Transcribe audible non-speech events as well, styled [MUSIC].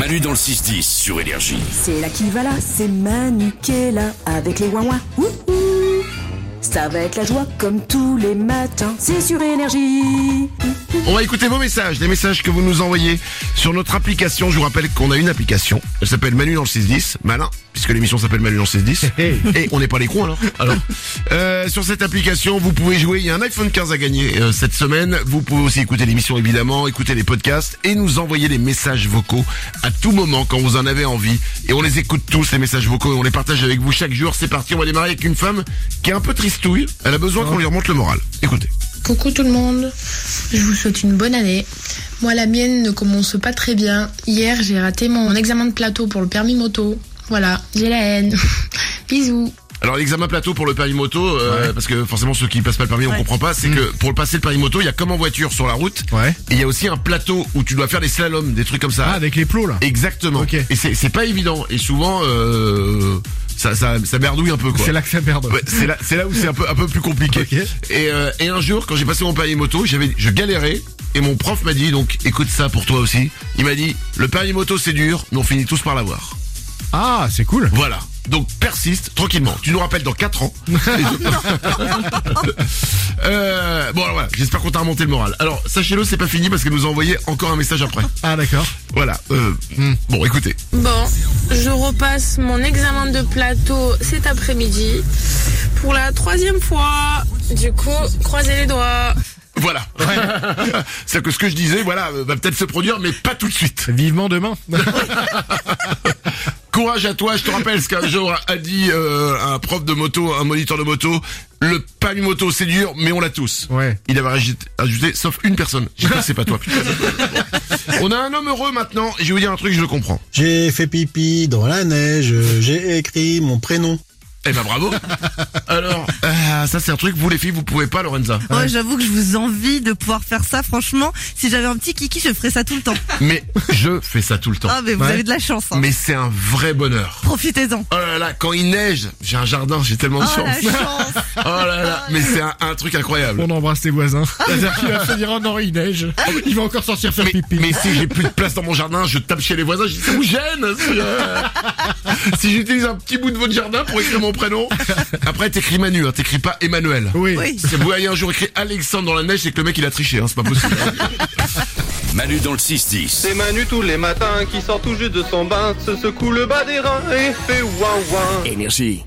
Manu dans le 6-10 sur Énergie. C'est là qui va là, c'est Manu qui est là avec les ouin ouin. Ça va être la joie comme tous les matins, c'est sur énergie. On va écouter vos messages, les messages que vous nous envoyez sur notre application. Je vous rappelle qu'on a une application. Elle s'appelle Manu dans le 610. Malin, puisque l'émission s'appelle Manu dans le 610. [LAUGHS] Et on n'est pas les cons alors. [LAUGHS] alors euh, sur cette application, vous pouvez jouer. Il y a un iPhone 15 à gagner euh, cette semaine. Vous pouvez aussi écouter l'émission évidemment, écouter les podcasts et nous envoyer des messages vocaux à tout moment quand vous en avez envie. Et on les écoute tous, les messages vocaux, et on les partage avec vous chaque jour. C'est parti, on va démarrer avec une femme qui est un peu tristouille. Elle a besoin qu'on lui remonte le moral. Écoutez. Coucou tout le monde, je vous souhaite une bonne année. Moi la mienne ne commence pas très bien. Hier j'ai raté mon examen de plateau pour le permis moto. Voilà, j'ai la haine. [LAUGHS] Bisous. Alors l'examen plateau pour le permis moto, euh, parce que forcément ceux qui passent pas le permis on comprend pas, c'est que pour le passer le permis moto, il y a comme en voiture sur la route, Ouais. et il y a aussi un plateau où tu dois faire des slaloms, des trucs comme ça. Ah, avec les plots là. Exactement. Ok. Et c'est c'est pas évident. Et souvent euh, ça, ça ça merdouille un peu quoi. C'est là que ça merde. Ouais, c'est là, c'est là où c'est un peu, un peu plus compliqué. Et, euh, et un jour, quand j'ai passé mon permis moto, j'avais, je galérais. Et mon prof m'a dit, donc, écoute ça pour toi aussi. Il m'a dit, le permis moto c'est dur, mais on finit tous par l'avoir. Ah, c'est cool. Voilà. Donc persiste tranquillement. Tu nous rappelles dans 4 ans. [LAUGHS] [LAUGHS] euh, bon alors voilà, j'espère qu'on t'a remonté le moral. Alors sachez-le, c'est pas fini parce qu'elle nous a envoyé encore un message après. Ah, d'accord. Voilà. Euh, Bon, écoutez. Bon, je repasse mon examen de plateau cet après-midi pour la troisième fois. Du coup, croisez les doigts. Voilà. [LAUGHS] C'est que ce que je disais, voilà, euh, va peut-être se produire, mais pas tout de suite. Vivement demain. Courage à toi. Je te rappelle ce qu'un jour a dit euh, un prof de moto, un moniteur de moto. Le permis moto, c'est dur, mais on l'a tous. Ouais. Il avait ajouté, sauf une personne. J'espère que c'est pas toi. putain. [LAUGHS] On a un homme heureux maintenant, et je vais vous dire un truc, je le comprends. J'ai fait pipi dans la neige, j'ai écrit mon prénom. Eh ben bravo. [LAUGHS] Alors, euh, ça c'est un truc, vous les filles, vous pouvez pas, Lorenza. Ouais, j'avoue que je vous envie de pouvoir faire ça. Franchement, si j'avais un petit kiki, je ferais ça tout le temps. [LAUGHS] Mais je fais ça tout le temps. Ah, mais vous Ouais. avez de la chance. Hein. Mais c'est un vrai bonheur. Profitez-en. Oh là là, quand il neige, j'ai un jardin, j'ai tellement de Oh la chance. chance. [LAUGHS] Oh là là, mais c'est un, un truc incroyable. On embrasse tes voisins. C'est-à-dire qu'il va se dire, oh non, il neige. Il va encore sortir faire Mais, pipi. mais si j'ai plus de place dans mon jardin, je tape chez les voisins, je dis ça vous gêne si, euh, si j'utilise un petit bout de votre jardin pour écrire mon prénom. Après t'écris Manu, hein, t'écris pas Emmanuel. Oui. Oui. Si vous voyez un jour écrit Alexandre dans la neige, c'est que le mec il a triché, hein, c'est pas possible. [LAUGHS] Manu dans le 6-10. C'est Manu tous les matins qui sort tout juste de son bain, se secoue le bas des reins et fait ouin ouin. Énergie.